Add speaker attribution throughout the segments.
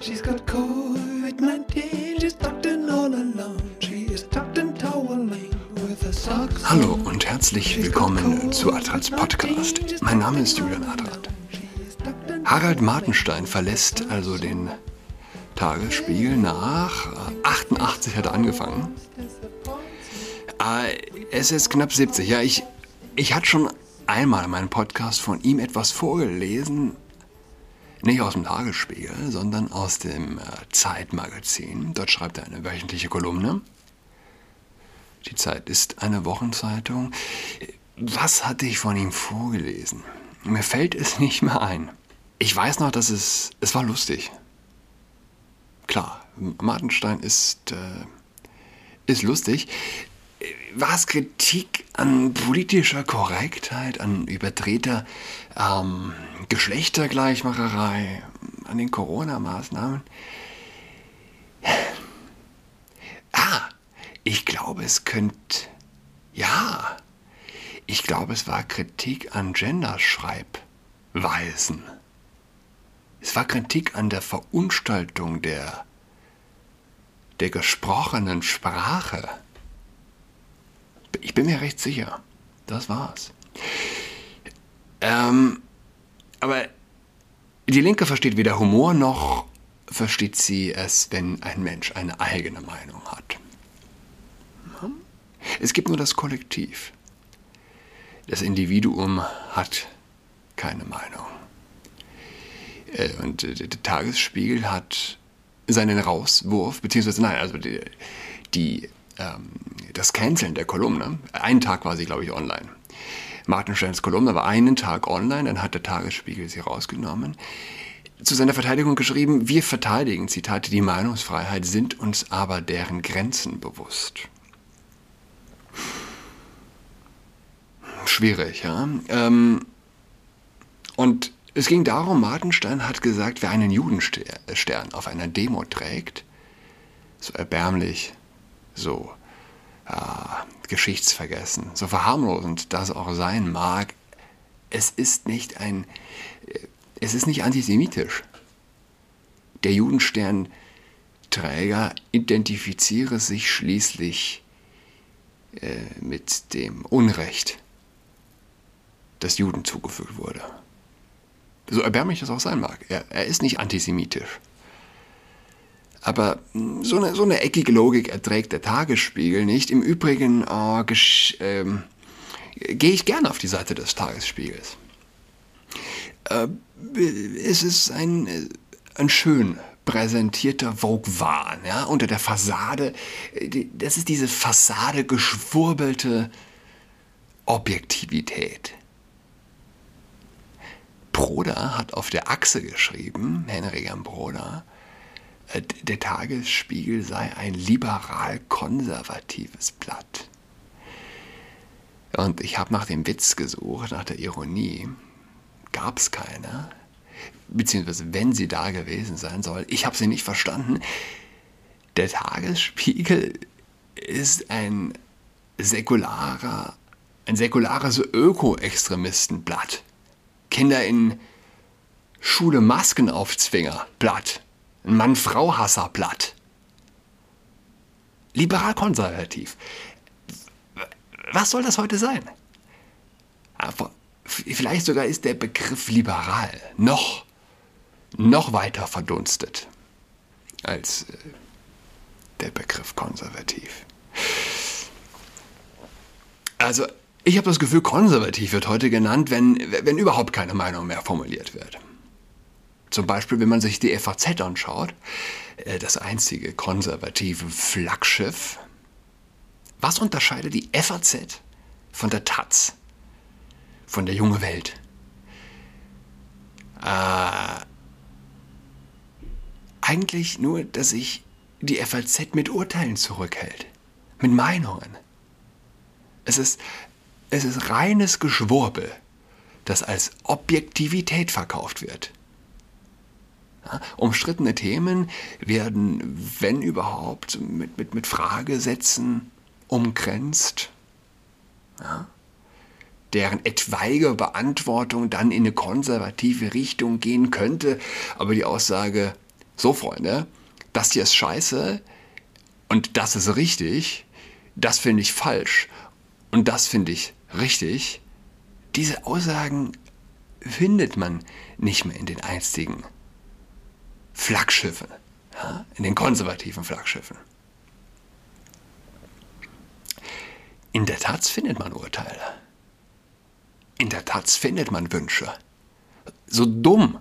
Speaker 1: She's got COVID-19, she's tucked in all alone. She is tucked in toweling with her socks.
Speaker 2: Hallo und herzlich willkommen zu Adrats Podcast. Mein Name ist Julian Adrat. Harald Martenstein verlässt also den Tagesspiegel nach 88 hat er angefangen. Äh, es ist knapp 70. Ja, ich, ich hatte schon einmal in meinem Podcast von ihm etwas vorgelesen. Nicht aus dem Tagesspiegel, sondern aus dem äh, Zeitmagazin. Dort schreibt er eine wöchentliche Kolumne. Die Zeit ist eine Wochenzeitung. Was hatte ich von ihm vorgelesen? Mir fällt es nicht mehr ein. Ich weiß noch, dass es, es war lustig. Klar, Martenstein ist, äh, ist lustig. War es Kritik an politischer Korrektheit, an überdrehter ähm, Geschlechtergleichmacherei, an den Corona-Maßnahmen? Ah, ich glaube, es könnte. Ja, ich glaube, es war Kritik an Genderschreibweisen. Es war Kritik an der Verunstaltung der, der gesprochenen Sprache. Ich bin mir recht sicher, das war's. Ähm, aber die Linke versteht weder Humor noch versteht sie es, wenn ein Mensch eine eigene Meinung hat. Es gibt nur das Kollektiv. Das Individuum hat keine Meinung. Äh, und äh, der Tagesspiegel hat seinen Rauswurf, beziehungsweise nein, also die, die ähm, das Canceln der Kolumne, einen Tag war sie, glaube ich, online. Martin Steins Kolumne war einen Tag online, dann hat der Tagesspiegel sie rausgenommen. Zu seiner Verteidigung geschrieben, wir verteidigen, Zitate, die Meinungsfreiheit, sind uns aber deren Grenzen bewusst. Schwierig, ja. Ähm, und es ging darum, Martenstein hat gesagt, wer einen Judenstern auf einer Demo trägt, so erbärmlich, so äh, geschichtsvergessen, so verharmlosend das auch sein mag, es ist nicht ein, äh, es ist nicht antisemitisch. Der Judensternträger identifiziere sich schließlich äh, mit dem Unrecht, das Juden zugefügt wurde. So erbärmlich das auch sein mag. Er, er ist nicht antisemitisch. Aber hm, so eine, so eine eckige Logik erträgt der Tagesspiegel nicht. Im Übrigen oh, ähm, gehe ich gerne auf die Seite des Tagesspiegels. Äh, es ist ein, äh, ein schön präsentierter Vogue-Wahn, ja, unter der Fassade, äh, das ist diese Fassade geschwurbelte Objektivität. Broder hat auf der Achse geschrieben, Henry Broder, äh, der Tagesspiegel sei ein liberal-konservatives Blatt. Und ich habe nach dem Witz gesucht, nach der Ironie. Gab es keine. Beziehungsweise, wenn sie da gewesen sein soll, ich habe sie nicht verstanden. Der Tagesspiegel ist ein säkularer, ein säkulares Öko-Extremistenblatt. Kinder in Schule Maskenaufzwinger, Blatt. Ein Mann-Frau-Hasser, Blatt. Liberal-konservativ. Was soll das heute sein? Vielleicht sogar ist der Begriff liberal noch, noch weiter verdunstet als äh, der Begriff konservativ. Also ich habe das Gefühl, konservativ wird heute genannt, wenn, wenn überhaupt keine Meinung mehr formuliert wird. Zum Beispiel, wenn man sich die FAZ anschaut, äh, das einzige konservative Flaggschiff. Was unterscheidet die FAZ von der Taz, von der junge Welt? Äh, eigentlich nur, dass sich die FAZ mit Urteilen zurückhält, mit Meinungen. Es ist es ist reines Geschwurbel, das als Objektivität verkauft wird. Umstrittene Themen werden, wenn überhaupt, mit, mit, mit Fragesätzen umgrenzt, ja, deren etwaige Beantwortung dann in eine konservative Richtung gehen könnte, aber die Aussage So, Freunde, das hier ist scheiße und das ist richtig, das finde ich falsch und das finde ich richtig. Diese Aussagen findet man nicht mehr in den einstigen Flaggschiffen, in den konservativen Flaggschiffen. In der Tat findet man Urteile. In der Tat findet man Wünsche. So dumm,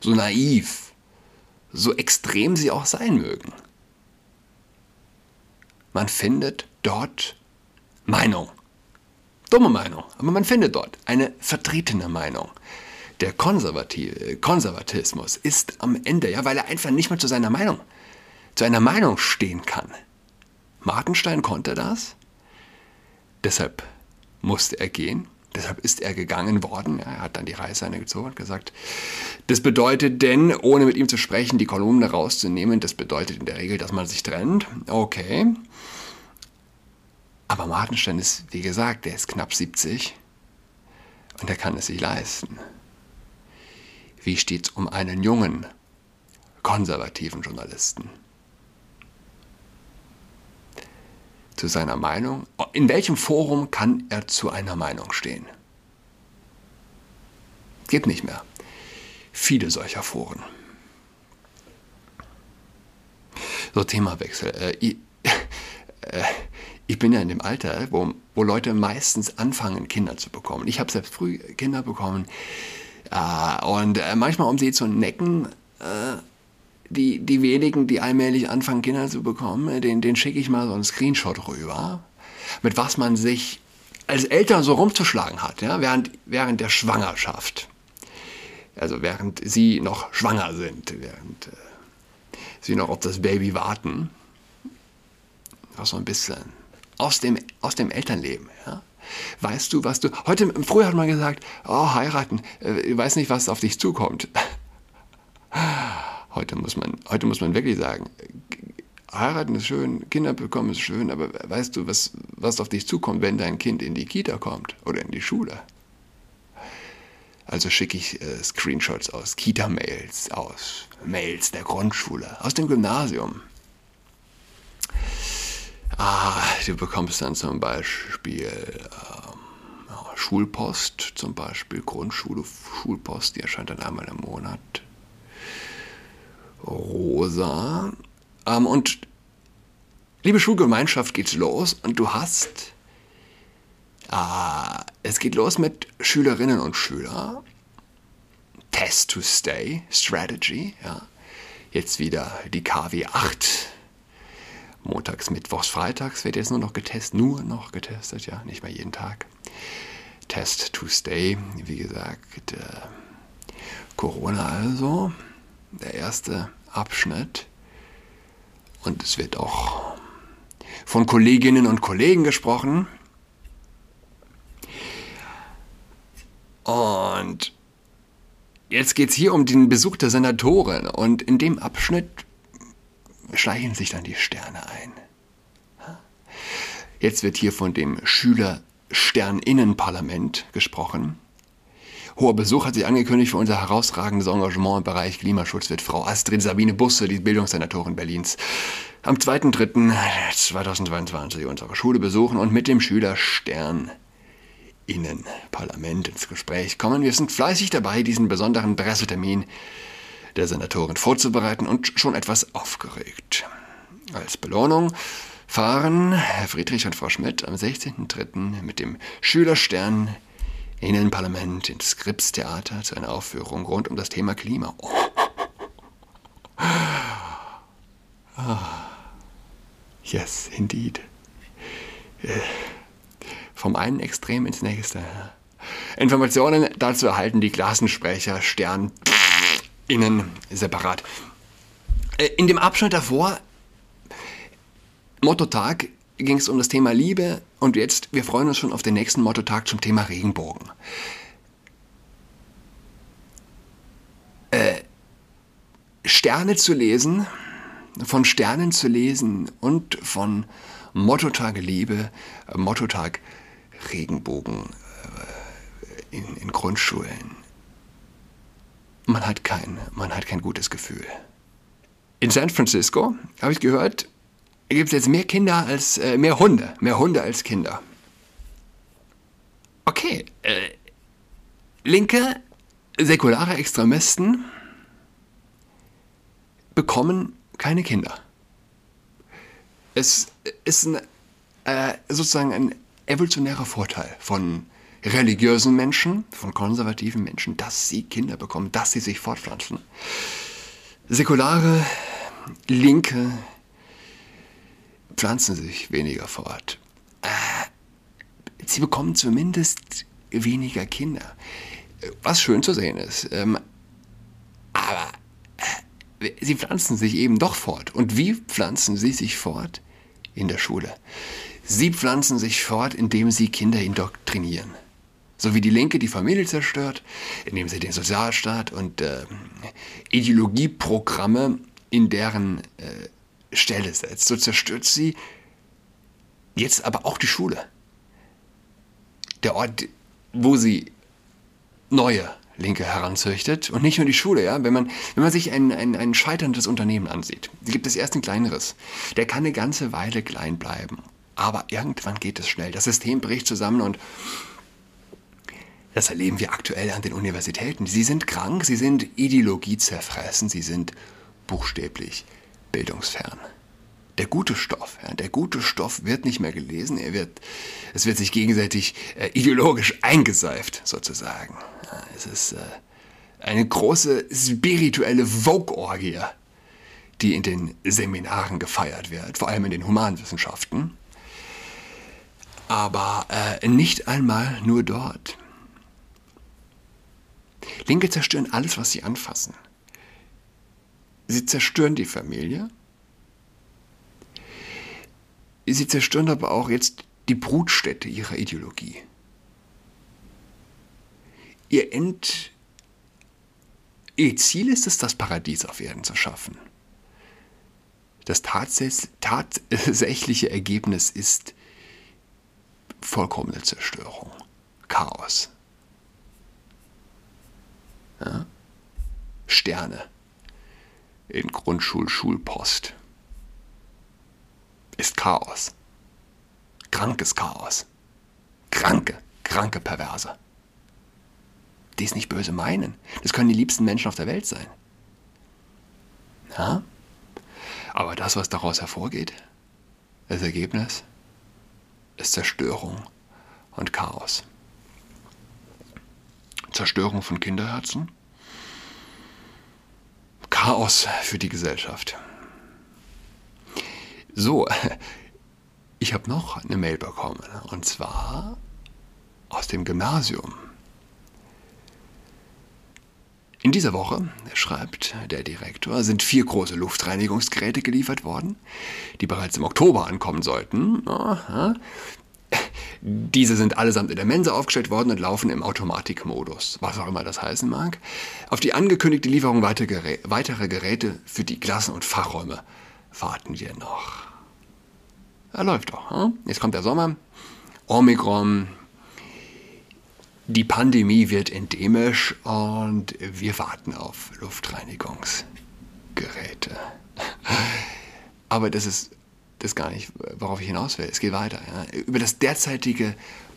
Speaker 2: so naiv, so extrem sie auch sein mögen. Man findet dort Meinung. Dumme Meinung, aber man findet dort eine vertretene Meinung. Der Konservative, Konservatismus ist am Ende, ja, weil er einfach nicht mehr zu seiner Meinung, zu einer Meinung stehen kann. Martenstein konnte das, deshalb musste er gehen, deshalb ist er gegangen worden. Er hat dann die Reißleine gezogen und gesagt, das bedeutet denn, ohne mit ihm zu sprechen, die Kolumne rauszunehmen, das bedeutet in der Regel, dass man sich trennt. Okay. Aber Martenstein ist, wie gesagt, der ist knapp 70 und er kann es sich leisten. Wie steht es um einen jungen, konservativen Journalisten? Zu seiner Meinung? In welchem Forum kann er zu einer Meinung stehen? Gibt nicht mehr. Viele solcher Foren. So, Themawechsel. Äh, ich, äh, ich bin ja in dem Alter, wo, wo Leute meistens anfangen, Kinder zu bekommen. Ich habe selbst früh Kinder bekommen. Äh, und äh, manchmal, um sie zu necken, äh, die, die wenigen, die allmählich anfangen, Kinder zu bekommen, den, den schicke ich mal so einen Screenshot rüber, mit was man sich als Eltern so rumzuschlagen hat, ja, während, während der Schwangerschaft. Also während sie noch schwanger sind, während äh, sie noch auf das Baby warten. Auch so ein bisschen aus dem, aus dem Elternleben. Ja? Weißt du, was du. Heute, früher hat man gesagt, oh, heiraten, äh, ich weiß nicht, was auf dich zukommt. Heute muss man, heute muss man wirklich sagen, heiraten ist schön, Kinder bekommen ist schön, aber weißt du, was, was auf dich zukommt, wenn dein Kind in die Kita kommt oder in die Schule? Also schicke ich äh, Screenshots aus Kita-Mails, aus Mails der Grundschule, aus dem Gymnasium. Ah, du bekommst dann zum Beispiel ähm, Schulpost, zum Beispiel Grundschule, Schulpost, die erscheint dann einmal im Monat. Rosa. Ähm, und liebe Schulgemeinschaft, geht's los und du hast. Äh, es geht los mit Schülerinnen und Schülern. Test to Stay Strategy. Ja. Jetzt wieder die KW 8 montags, mittwochs, freitags wird jetzt nur noch getestet, nur noch getestet, ja, nicht mehr jeden Tag. Test to stay, wie gesagt, äh, Corona also, der erste Abschnitt. Und es wird auch von Kolleginnen und Kollegen gesprochen. Und jetzt geht es hier um den Besuch der Senatoren. Und in dem Abschnitt schleichen sich dann die Sterne ein. Jetzt wird hier von dem Schüler-Sterninnenparlament gesprochen. Hoher Besuch hat sich angekündigt für unser herausragendes Engagement im Bereich Klimaschutz wird Frau Astrid Sabine Busse, die Bildungssenatorin Berlins, am 2.3.2022 unsere Schule besuchen und mit dem Schüler-Stern Innenparlament ins Gespräch kommen. Wir sind fleißig dabei, diesen besonderen Pressetermin der Senatorin vorzubereiten und schon etwas aufgeregt. Als Belohnung fahren Herr Friedrich und Frau Schmidt am 16.03. mit dem Schülerstern in ein Parlament ins Skripstheater zu einer Aufführung rund um das Thema Klima. Oh. Ah. Yes, indeed. Äh, vom einen Extrem ins nächste. Informationen dazu erhalten die Klassensprecher Stern innen separat. Äh, in dem Abschnitt davor, Motto-Tag, ging es um das Thema Liebe und jetzt, wir freuen uns schon auf den nächsten Motto-Tag zum Thema Regenbogen. Äh, Sterne zu lesen, von Sternen zu lesen und von Motto-Tag Liebe, Motto-Tag Regenbogen äh, in, in Grundschulen man hat kein, man hat kein gutes Gefühl. In San Francisco, habe ich gehört, gibt es jetzt mehr Kinder als, äh, mehr Hunde, mehr Hunde als Kinder. Okay, äh, linke, säkulare Extremisten bekommen keine Kinder. Es ist ein, äh, sozusagen ein evolutionärer Vorteil von religiösen Menschen, von konservativen Menschen, dass sie Kinder bekommen, dass sie sich fortpflanzen. Säkulare, linke pflanzen sich weniger fort. Äh, sie bekommen zumindest weniger Kinder. Was schön zu sehen ist. Ähm, aber äh, sie pflanzen sich eben doch fort. Und wie pflanzen sie sich fort? In der Schule. Sie pflanzen sich fort, indem sie Kinder indoktrinieren. So wie die Linke die Familie zerstört, indem sie den Sozialstaat und äh, Ideologieprogramme in deren äh, Stelle setzt. So zerstört sie jetzt aber auch die Schule. Der Ort, wo sie neue Linke heranzüchtet und nicht nur die Schule, ja. Wenn man, wenn man sich ein, ein, ein scheiterndes Unternehmen ansieht, gibt es erst ein kleineres. Der kann eine ganze Weile klein bleiben. Aber irgendwann geht es schnell. Das System bricht zusammen und das erleben wir aktuell an den Universitäten. Sie sind krank, sie sind Ideologie zerfressen, sie sind buchstäblich bildungsfern. Der gute Stoff, ja, der gute Stoff wird nicht mehr gelesen, er wird, es wird sich gegenseitig äh, ideologisch eingeseift, sozusagen. Ja, es ist äh, eine große spirituelle Vogue-Orgie, die in den Seminaren gefeiert wird, vor allem in den Humanwissenschaften. Aber äh, nicht einmal nur dort. Linke zerstören alles, was sie anfassen. Sie zerstören die Familie. Sie zerstören aber auch jetzt die Brutstätte ihrer Ideologie. Ihr End, ihr Ziel ist es, das Paradies auf Erden zu schaffen. Das tatsächliche Ergebnis ist vollkommene Zerstörung, Chaos. Sterne in Grundschul-Schulpost. Ist Chaos. Krankes Chaos. Kranke, kranke Perverse. Die es nicht böse meinen. Das können die liebsten Menschen auf der Welt sein. Ja? Aber das, was daraus hervorgeht, das Ergebnis, ist Zerstörung und Chaos. Zerstörung von Kinderherzen, Chaos für die Gesellschaft. So, ich habe noch eine Mail bekommen und zwar aus dem Gymnasium. In dieser Woche, schreibt der Direktor, sind vier große Luftreinigungsgeräte geliefert worden, die bereits im Oktober ankommen sollten. Diese sind allesamt in der Mensa aufgestellt worden und laufen im Automatikmodus, was auch immer das heißen mag. Auf die angekündigte Lieferung weiterer Geräte für die Klassen und Fachräume warten wir noch. Ja, läuft doch. Hm? Jetzt kommt der Sommer. Omikron. Die Pandemie wird endemisch und wir warten auf Luftreinigungsgeräte. Aber das ist das gar nicht, worauf ich hinaus will. Es geht weiter. Ja. Über das derzeitige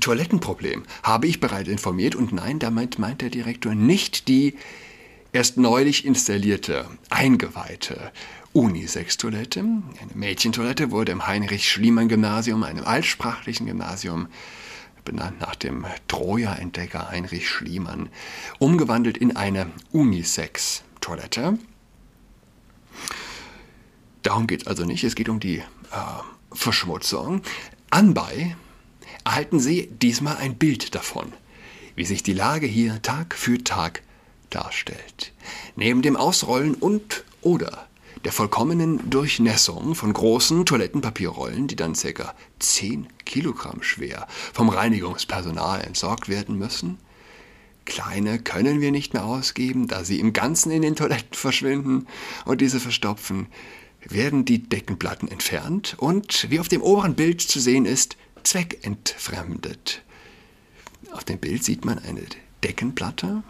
Speaker 2: Toilettenproblem habe ich bereits informiert und nein, damit meint der Direktor nicht die erst neulich installierte, eingeweihte Unisex-Toilette. Eine Mädchentoilette wurde im Heinrich-Schliemann-Gymnasium, einem altsprachlichen Gymnasium, benannt nach dem Troja-Entdecker Heinrich Schliemann, umgewandelt in eine Unisex-Toilette. Darum geht es also nicht, es geht um die äh, Verschmutzung. Anbei erhalten Sie diesmal ein Bild davon, wie sich die Lage hier Tag für Tag darstellt. Neben dem Ausrollen und oder der vollkommenen Durchnässung von großen Toilettenpapierrollen, die dann ca. 10 Kilogramm schwer vom Reinigungspersonal entsorgt werden müssen. Kleine können wir nicht mehr ausgeben, da sie im Ganzen in den Toiletten verschwinden und diese verstopfen werden die Deckenplatten entfernt und, wie auf dem oberen Bild zu sehen ist, zweckentfremdet. Auf dem Bild sieht man eine Deckenplatte,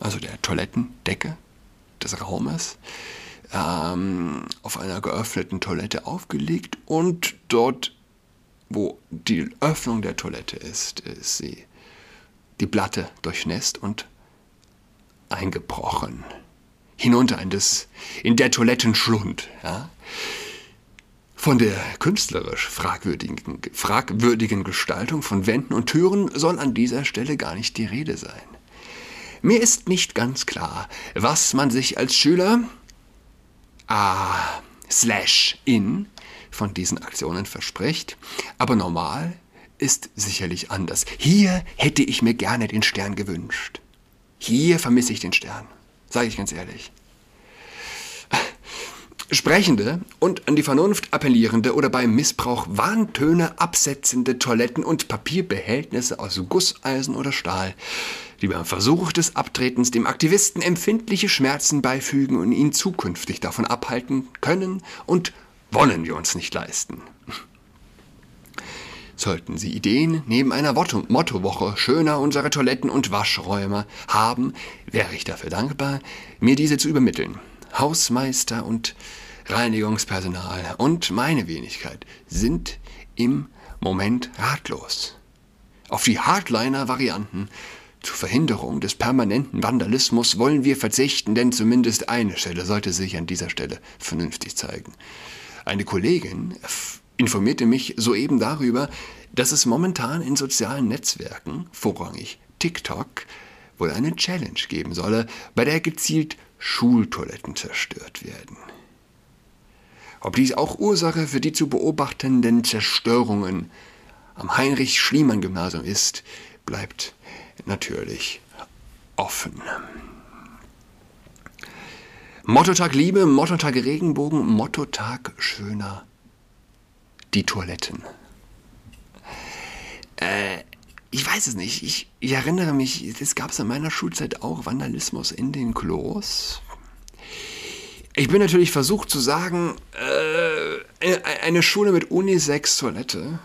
Speaker 2: also der Toilettendecke des Raumes, ähm, auf einer geöffneten Toilette aufgelegt und dort, wo die Öffnung der Toilette ist, ist sie die Platte durchnässt und eingebrochen. Hinunter in, das, in der Toilettenschlund. Ja? Von der künstlerisch fragwürdigen, fragwürdigen Gestaltung von Wänden und Türen soll an dieser Stelle gar nicht die Rede sein. Mir ist nicht ganz klar, was man sich als Schüler ah, slash in von diesen Aktionen verspricht, aber normal ist sicherlich anders. Hier hätte ich mir gerne den Stern gewünscht. Hier vermisse ich den Stern, sage ich ganz ehrlich. Sprechende und an die Vernunft appellierende oder beim Missbrauch Warntöne absetzende Toiletten und Papierbehältnisse aus Gusseisen oder Stahl, die beim Versuch des Abtretens dem Aktivisten empfindliche Schmerzen beifügen und ihn zukünftig davon abhalten können und wollen wir uns nicht leisten. Sollten Sie Ideen neben einer Mottowoche schöner unsere Toiletten und Waschräume haben, wäre ich dafür dankbar, mir diese zu übermitteln. Hausmeister und Reinigungspersonal und meine Wenigkeit sind im Moment ratlos. Auf die Hardliner-Varianten zur Verhinderung des permanenten Vandalismus wollen wir verzichten, denn zumindest eine Stelle sollte sich an dieser Stelle vernünftig zeigen. Eine Kollegin informierte mich soeben darüber, dass es momentan in sozialen Netzwerken, vorrangig TikTok, wohl eine Challenge geben solle, bei der gezielt Schultoiletten zerstört werden. Ob dies auch Ursache für die zu beobachtenden Zerstörungen am Heinrich-Schliemann-Gymnasium ist, bleibt natürlich offen. Mottotag Liebe, Mottotag Regenbogen, Mottotag schöner die Toiletten. Äh, ich weiß es nicht. Ich, ich erinnere mich, es gab es in meiner Schulzeit auch Vandalismus in den Klos. Ich bin natürlich versucht zu sagen, äh, eine Schule mit Unisex-Toilette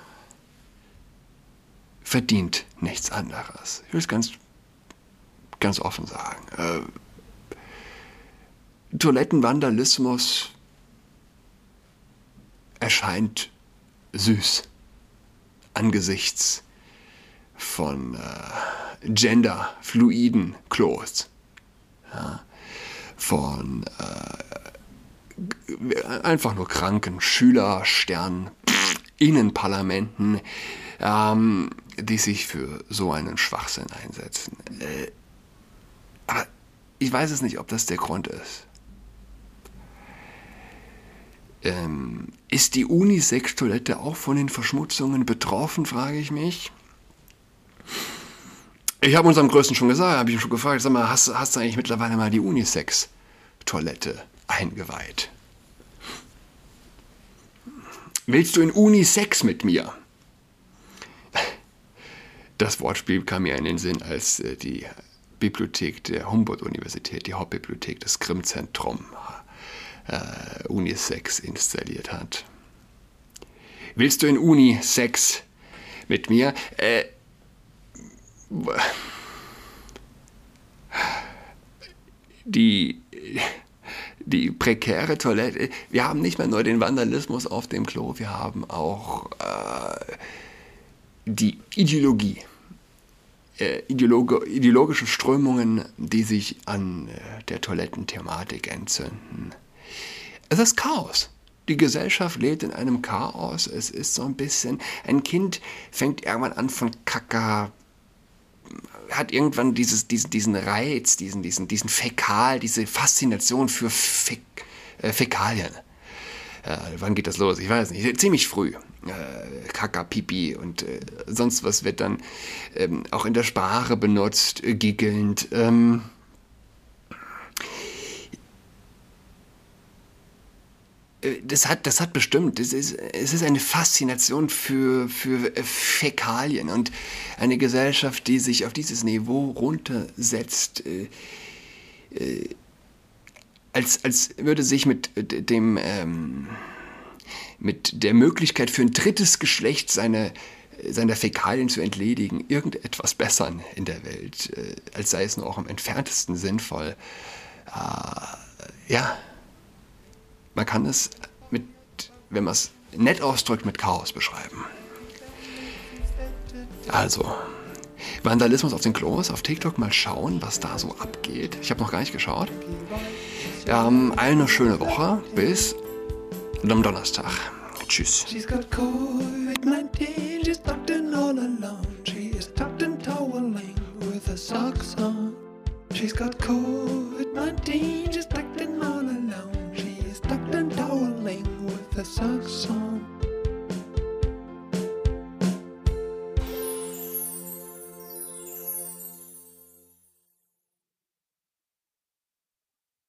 Speaker 2: verdient nichts anderes. Ich will es ganz, ganz offen sagen. Äh, Toilettenvandalismus erscheint süß angesichts von äh, genderfluiden Klos. Ja, von äh, einfach nur kranken Schüler, Stern, Innenparlamenten, ähm, die sich für so einen Schwachsinn einsetzen. Äh, aber ich weiß es nicht, ob das der Grund ist. Ähm, ist die Unisex-Toilette auch von den Verschmutzungen betroffen, frage ich mich. Ich habe unserem Größten schon gesagt, habe ich ihn schon gefragt, sag mal, hast, hast du eigentlich mittlerweile mal die Unisex-Toilette eingeweiht? Willst du in Unisex mit mir? Das Wortspiel kam mir in den Sinn, als äh, die Bibliothek der Humboldt-Universität, die Hauptbibliothek des Grimm-Zentrum, äh, Unisex installiert hat. Willst du in Unisex mit mir? Äh, die, die prekäre Toilette. Wir haben nicht mehr nur den Vandalismus auf dem Klo, wir haben auch äh, die Ideologie. Äh, Ideologe, ideologische Strömungen, die sich an äh, der Toilettenthematik entzünden. Es ist Chaos. Die Gesellschaft lebt in einem Chaos. Es ist so ein bisschen, ein Kind fängt irgendwann an von Kacker, hat irgendwann dieses, diesen, diesen Reiz, diesen, diesen, diesen Fäkal, diese Faszination für Fäk, äh, Fäkalien. Äh, wann geht das los? Ich weiß nicht. Ziemlich früh. Äh, Kaka, Pipi und äh, sonst was wird dann ähm, auch in der Sprache benutzt, äh, giggelnd. Ähm, das hat, das hat bestimmt, es ist, es ist eine Faszination für, für Fäkalien und eine Gesellschaft, die sich auf dieses Niveau runtersetzt, äh, äh, als, als würde sich mit dem, ähm, mit der Möglichkeit für ein drittes Geschlecht seine, seiner Fäkalien zu entledigen, irgendetwas bessern in der Welt, äh, als sei es nur auch im entferntesten sinnvoll. Äh, ja, man kann es mit, wenn man es nett ausdrückt, mit Chaos beschreiben. Also, Vandalismus auf den Klos, auf TikTok mal schauen, was da so abgeht. Ich habe noch gar nicht geschaut. Ähm, eine schöne Woche. Bis am Donnerstag. Tschüss.